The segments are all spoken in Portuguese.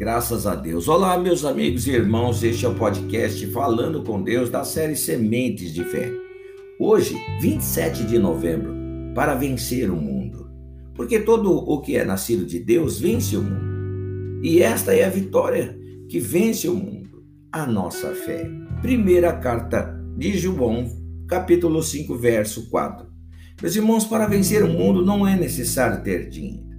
Graças a Deus. Olá, meus amigos e irmãos, este é o podcast Falando com Deus da série Sementes de Fé. Hoje, 27 de novembro, para vencer o mundo. Porque todo o que é nascido de Deus vence o mundo. E esta é a vitória que vence o mundo, a nossa fé. Primeira carta de João, capítulo 5, verso 4. Meus irmãos, para vencer o mundo não é necessário ter dinheiro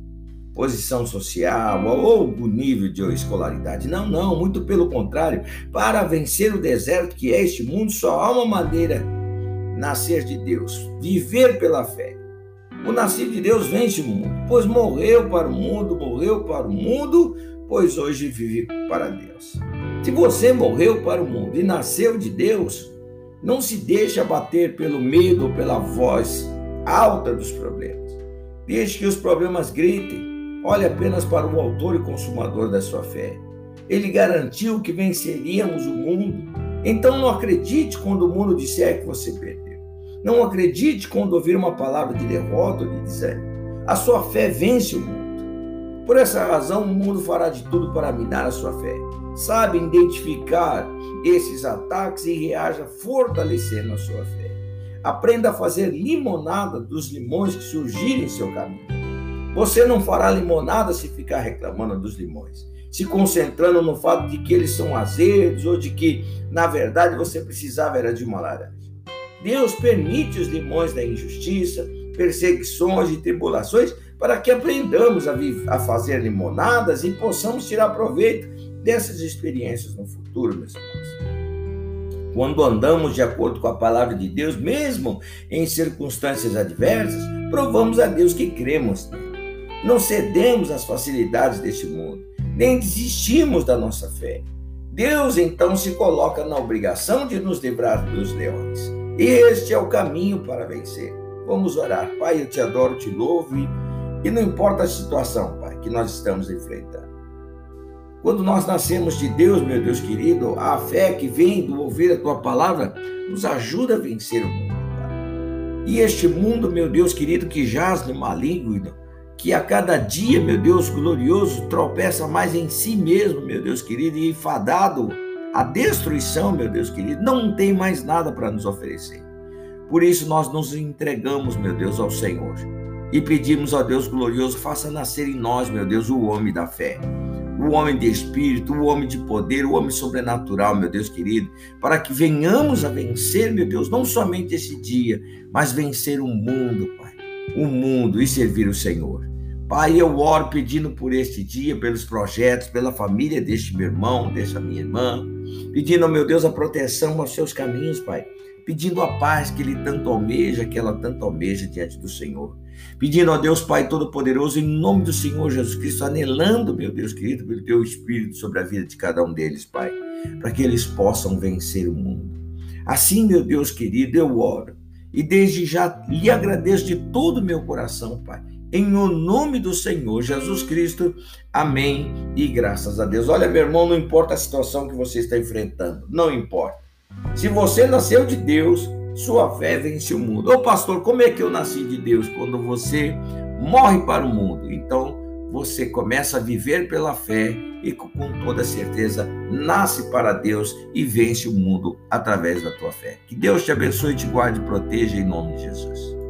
posição social ou o nível de escolaridade. Não, não, muito pelo contrário. Para vencer o deserto que é este mundo, só há uma maneira: nascer de Deus, viver pela fé. O nascido de Deus vence o mundo, pois morreu para o mundo, morreu para o mundo, pois hoje vive para Deus. Se você morreu para o mundo e nasceu de Deus, não se deixe abater pelo medo ou pela voz alta dos problemas. Deixe que os problemas gritem, Olhe apenas para o autor e consumador da sua fé. Ele garantiu que venceríamos o mundo. Então não acredite quando o mundo disser que você perdeu. Não acredite quando ouvir uma palavra de derrota ou de desânimo. A sua fé vence o mundo. Por essa razão, o mundo fará de tudo para minar a sua fé. Sabe identificar esses ataques e reaja fortalecendo a sua fé. Aprenda a fazer limonada dos limões que surgirem em seu caminho. Você não fará limonada se ficar reclamando dos limões, se concentrando no fato de que eles são azedos ou de que, na verdade, você precisava era de uma laranja. Deus permite os limões da injustiça, perseguições e tribulações para que aprendamos a, a fazer limonadas e possamos tirar proveito dessas experiências no futuro, meus irmãos. Quando andamos de acordo com a palavra de Deus, mesmo em circunstâncias adversas, provamos a Deus que cremos nele. Não cedemos às facilidades deste mundo, nem desistimos da nossa fé. Deus então se coloca na obrigação de nos livrar dos leões. Este é o caminho para vencer. Vamos orar. Pai, eu te adoro, te louvo e, e não importa a situação, Pai, que nós estamos enfrentando. Quando nós nascemos de Deus, meu Deus querido, a fé que vem do ouvir a tua palavra nos ajuda a vencer o mundo, Pai. E este mundo, meu Deus querido, que jaz no maligno, que a cada dia, meu Deus glorioso, tropeça mais em si mesmo, meu Deus querido, e enfadado à destruição, meu Deus querido, não tem mais nada para nos oferecer. Por isso nós nos entregamos, meu Deus, ao Senhor e pedimos ao Deus glorioso, faça nascer em nós, meu Deus, o homem da fé, o homem de espírito, o homem de poder, o homem sobrenatural, meu Deus querido, para que venhamos a vencer, meu Deus, não somente esse dia, mas vencer o mundo, Pai, o mundo e servir o Senhor. Pai, eu oro pedindo por este dia, pelos projetos, pela família deste meu irmão, desta minha irmã, pedindo, meu Deus, a proteção aos seus caminhos, Pai, pedindo a paz que ele tanto almeja, que ela tanto almeja diante do Senhor. Pedindo a Deus Pai Todo-Poderoso, em nome do Senhor Jesus Cristo, anelando, meu Deus querido, pelo teu Espírito sobre a vida de cada um deles, Pai, para que eles possam vencer o mundo. Assim, meu Deus querido, eu oro e desde já lhe agradeço de todo o meu coração, Pai, em o nome do Senhor Jesus Cristo. Amém e graças a Deus. Olha, meu irmão, não importa a situação que você está enfrentando, não importa. Se você nasceu de Deus, sua fé vence o mundo. Ô pastor, como é que eu nasci de Deus? Quando você morre para o mundo. Então, você começa a viver pela fé e com toda certeza nasce para Deus e vence o mundo através da tua fé. Que Deus te abençoe, te guarde e proteja em nome de Jesus.